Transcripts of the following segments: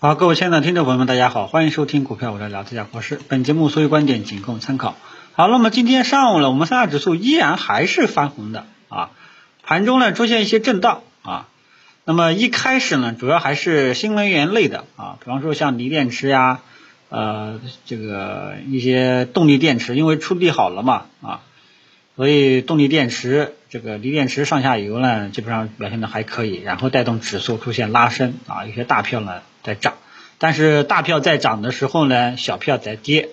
好，各位亲爱的听众朋友们，大家好，欢迎收听股票我来聊这家国师。本节目所有观点仅供参考。好，那么今天上午呢，我们三大指数依然还是翻红的啊，盘中呢出现一些震荡啊。那么一开始呢，主要还是新能源类的啊，比方说像锂电池呀，呃，这个一些动力电池，因为出力好了嘛啊，所以动力电池这个锂电池上下游呢，基本上表现的还可以，然后带动指数出现拉升啊，有些大票呢。在涨，但是大票在涨的时候呢，小票在跌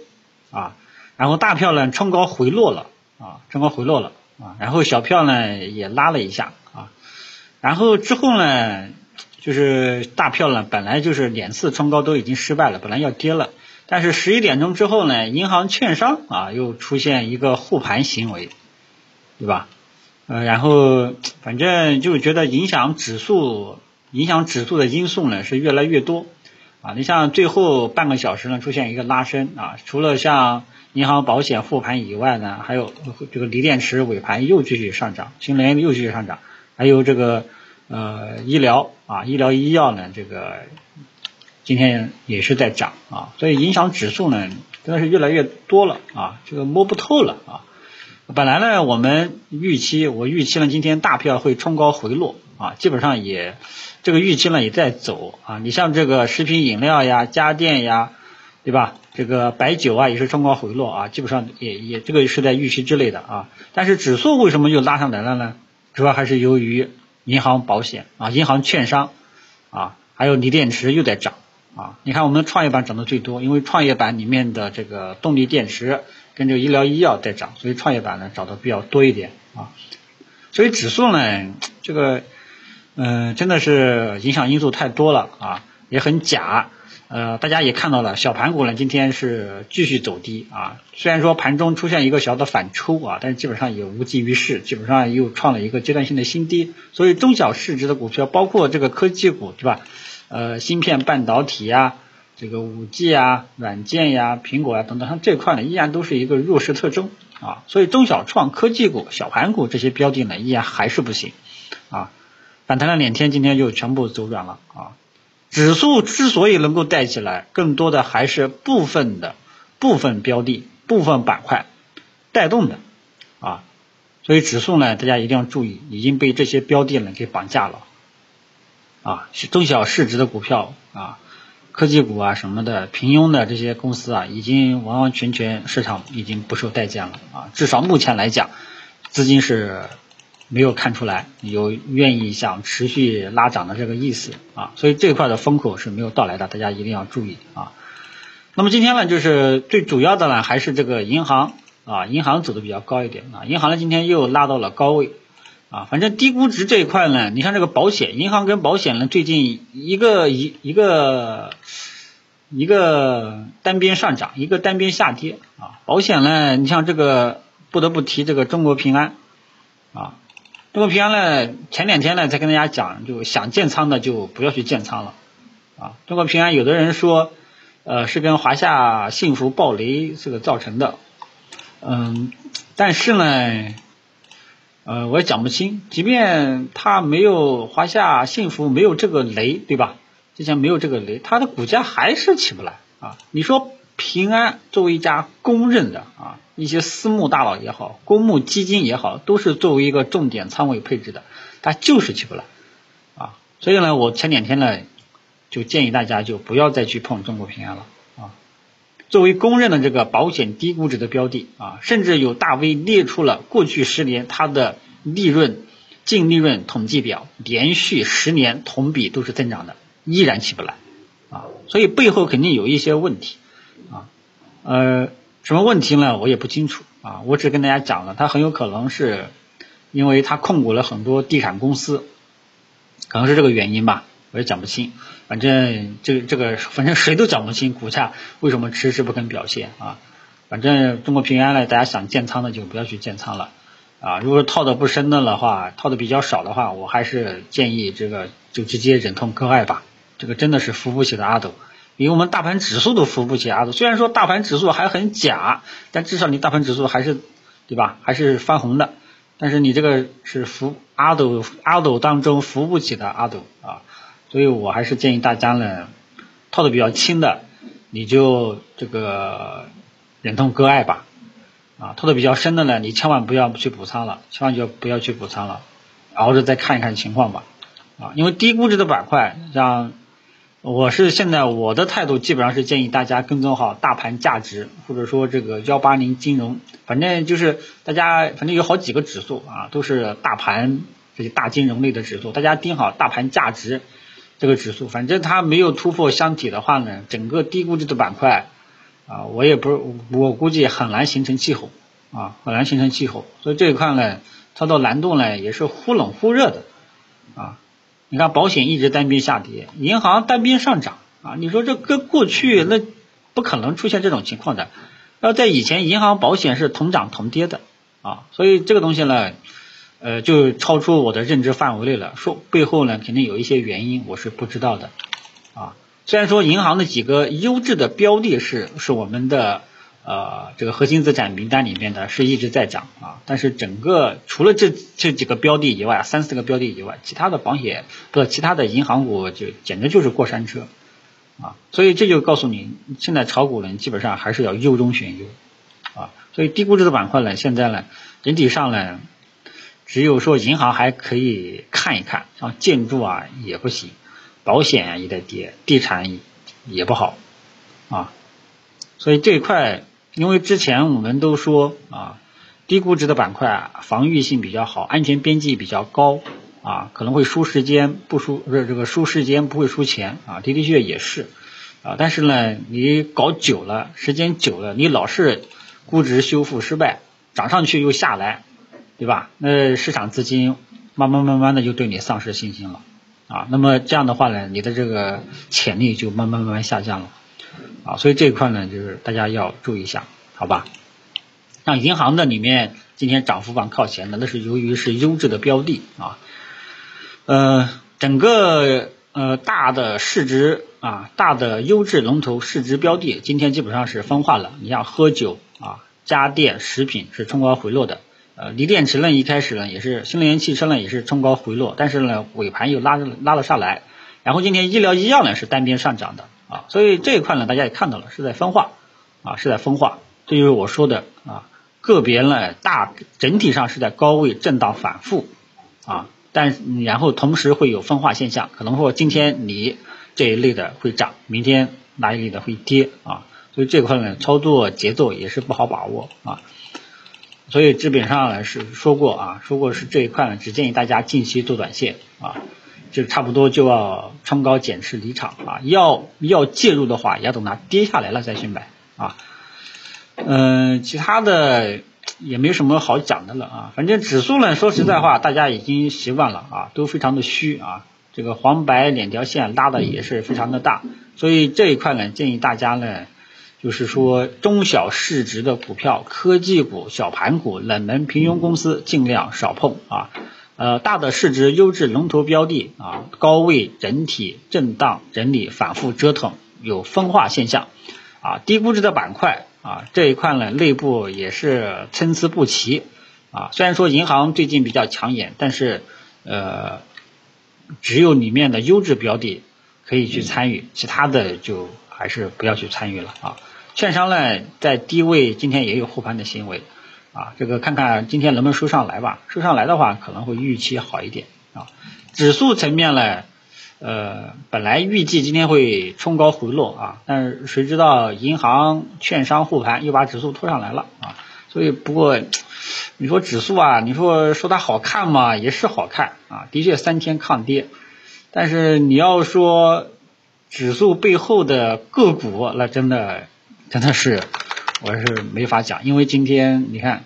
啊，然后大票呢冲高回落了啊，冲高回落了啊，然后小票呢也拉了一下啊，然后之后呢，就是大票呢本来就是两次冲高都已经失败了，本来要跌了，但是十一点钟之后呢，银行、券商啊又出现一个护盘行为，对吧？呃，然后反正就觉得影响指数。影响指数的因素呢是越来越多啊，你像最后半个小时呢出现一个拉升啊，除了像银行、保险复盘以外呢，还有这个锂电池尾盘又继续上涨，新能源又继续上涨，还有这个呃医疗啊，医疗医药呢这个今天也是在涨啊，所以影响指数呢真的是越来越多了啊，这个摸不透了啊。本来呢我们预期我预期呢今天大票会冲高回落啊，基本上也。这个预期呢也在走啊，你像这个食品饮料呀、家电呀，对吧？这个白酒啊也是冲高回落啊，基本上也也这个是在预期之内的啊。但是指数为什么又拉上来了呢？主要还是由于银行、保险啊、银行、券商啊，还有锂电池又在涨啊。你看我们创业板涨得最多，因为创业板里面的这个动力电池跟这个医疗医药在涨，所以创业板呢涨得比较多一点啊。所以指数呢，这个。嗯，真的是影响因素太多了啊，也很假。呃，大家也看到了，小盘股呢今天是继续走低啊。虽然说盘中出现一个小的反抽啊，但是基本上也无济于事，基本上又创了一个阶段性的新低。所以中小市值的股票，包括这个科技股，对吧？呃，芯片半导体呀，这个五 G 啊，软件呀，苹果啊等等，像这块呢依然都是一个弱势特征啊。所以中小创科技股、小盘股这些标的呢依然还是不行啊。反弹了两天，今天就全部走软了啊！指数之所以能够带起来，更多的还是部分的部分标的、部分板块带动的啊！所以指数呢，大家一定要注意，已经被这些标的呢给绑架了啊！中小市值的股票啊，科技股啊什么的，平庸的这些公司啊，已经完完全全市场已经不受待见了啊！至少目前来讲，资金是。没有看出来有愿意想持续拉涨的这个意思啊，所以这块的风口是没有到来的，大家一定要注意啊。那么今天呢，就是最主要的呢，还是这个银行啊，银行走的比较高一点啊，银行呢今天又拉到了高位啊，反正低估值这一块呢，你像这个保险，银行跟保险呢最近一个一一个一个单边上涨，一个单边下跌啊，保险呢，你像这个不得不提这个中国平安啊。中国平安呢，前两天呢才跟大家讲，就想建仓的就不要去建仓了啊。中国平安有的人说，呃，是跟华夏幸福暴雷这个造成的，嗯，但是呢，呃，我也讲不清。即便它没有华夏幸福没有这个雷，对吧？之前没有这个雷，它的股价还是起不来啊。你说？平安作为一家公认的啊，一些私募大佬也好，公募基金也好，都是作为一个重点仓位配置的，它就是起不来啊。所以呢，我前两天呢就建议大家就不要再去碰中国平安了。作为公认的这个保险低估值的标的啊，甚至有大 V 列出了过去十年它的利润净利润统计表，连续十年同比都是增长的，依然起不来啊。所以背后肯定有一些问题。啊，呃，什么问题呢？我也不清楚啊。我只跟大家讲了，它很有可能是因为它控股了很多地产公司，可能是这个原因吧，我也讲不清。反正这这个，反正谁都讲不清股价为什么迟迟不肯表现啊。反正中国平安呢，大家想建仓的就不要去建仓了啊。如果套的不深的的话，套的比较少的话，我还是建议这个就直接忍痛割爱吧。这个真的是扶不起的阿斗。比我们大盘指数都扶不起阿斗，虽然说大盘指数还很假，但至少你大盘指数还是，对吧？还是翻红的。但是你这个是扶阿斗阿斗当中扶不起的阿斗，所以我还是建议大家呢，套的比较轻的，你就这个忍痛割爱吧。啊，套的比较深的呢，你千万不要去补仓了，千万就不要去补仓了，熬着再看一看情况吧。啊，因为低估值的板块，像我是现在我的态度基本上是建议大家跟踪好大盘价值，或者说这个幺八零金融，反正就是大家反正有好几个指数啊，都是大盘这些大金融类的指数，大家盯好大盘价值这个指数，反正它没有突破箱体的话呢，整个低估值的板块。啊，我也不是，我估计很难形成气候啊，很难形成气候，所以这一块呢，操作难度呢也是忽冷忽热的啊。你看保险一直单边下跌，银行单边上涨啊，你说这跟过去那不可能出现这种情况的。要在以前，银行保险是同涨同跌的啊，所以这个东西呢，呃，就超出我的认知范围内了。说背后呢，肯定有一些原因，我是不知道的啊。虽然说银行的几个优质的标的是是我们的呃这个核心资产名单里面的是一直在涨啊，但是整个除了这这几个标的以外，三四个标的以外，其他的保险不其他的银行股就简直就是过山车啊，所以这就告诉你，现在炒股呢基本上还是要优中选优啊，所以低估值的板块呢，现在呢整体上呢，只有说银行还可以看一看，像建筑啊也不行。保险也在跌，地产也不好啊，所以这一块，因为之前我们都说啊，低估值的板块啊防御性比较好，安全边际比较高啊，可能会输时间不输，不是这个输时间不会输钱啊，的的确确也是啊，但是呢，你搞久了，时间久了，你老是估值修复失败，涨上去又下来，对吧？那市场资金慢慢慢慢的就对你丧失信心了。啊，那么这样的话呢，你的这个潜力就慢慢慢慢下降了，啊，所以这一块呢，就是大家要注意一下，好吧？像银行的里面，今天涨幅榜靠前的，那是由于是优质的标的啊，呃，整个呃大的市值啊，大的优质龙头市值标的，今天基本上是分化了。你像喝酒啊、家电、食品是冲高回落的。呃，锂电池呢，一开始呢也是新能源汽车呢也是冲高回落，但是呢尾盘又拉拉了上来，然后今天医疗医药呢是单边上涨的啊，所以这一块呢大家也看到了是在分化啊是在分化，这就是我说的啊个别呢大整体上是在高位震荡反复啊，但然后同时会有分化现象，可能说今天你这一类的会涨，明天那一类的会跌啊，所以这块呢操作节奏也是不好把握啊。所以基本上是说过啊，说过是这一块呢，只建议大家近期做短线啊，就差不多就要冲高减持离场啊，要要介入的话，也要等它跌下来了再去买啊。嗯，其他的也没什么好讲的了啊，反正指数呢，说实在话，大家已经习惯了啊，都非常的虚啊，这个黄白两条线拉的也是非常的大，所以这一块呢，建议大家呢。就是说，中小市值的股票、科技股、小盘股、冷门平庸公司尽量少碰啊。呃，大的市值优质龙头标的啊，高位整体震荡整理反复折腾，有分化现象啊。低估值的板块啊，这一块呢内部也是参差不齐啊。虽然说银行最近比较抢眼，但是呃，只有里面的优质标的可以去参与，其他的就还是不要去参与了啊。券商呢，在低位今天也有护盘的行为啊，这个看看今天能不能收上来吧，收上来的话可能会预期好一点啊。指数层面呢，呃，本来预计今天会冲高回落啊，但是谁知道银行、券商护盘又把指数拖上来了啊，所以不过你说指数啊，你说说它好看嘛，也是好看啊，的确三天抗跌，但是你要说指数背后的个股，那真的。真的是，我是没法讲，因为今天你看，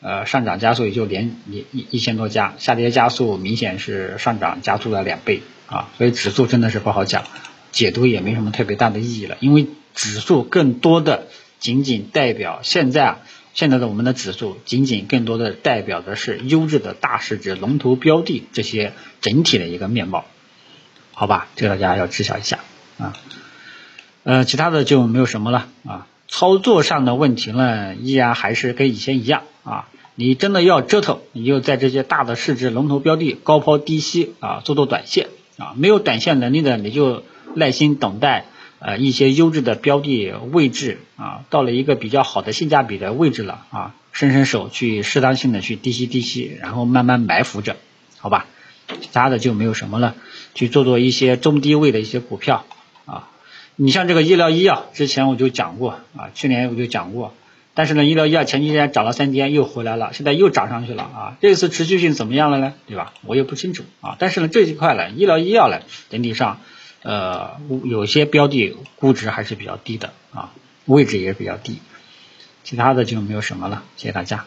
呃，上涨加速也就连一一一千多家，下跌加速明显是上涨加速了两倍啊，所以指数真的是不好讲，解读也没什么特别大的意义了，因为指数更多的仅仅代表现在啊，现在的我们的指数仅仅更多的代表的是优质的大市值龙头标的这些整体的一个面貌，好吧，这个大家要知晓一下啊。呃，其他的就没有什么了啊。操作上的问题呢，依然还是跟以前一样啊。你真的要折腾，你就在这些大的市值龙头标的高抛低吸啊，做做短线啊。没有短线能力的，你就耐心等待呃一些优质的标的位置啊，到了一个比较好的性价比的位置了啊，伸伸手去适当性的去低吸低吸，然后慢慢埋伏着，好吧？其他的就没有什么了，去做做一些中低位的一些股票。你像这个医疗医药，之前我就讲过啊，去年我就讲过。但是呢，医疗医药前几天涨了三天又回来了，现在又涨上去了啊！这次持续性怎么样了呢？对吧？我也不清楚啊。但是呢，这一块呢，医疗医药呢，整体上呃有些标的估值还是比较低的啊，位置也比较低，其他的就没有什么了。谢谢大家。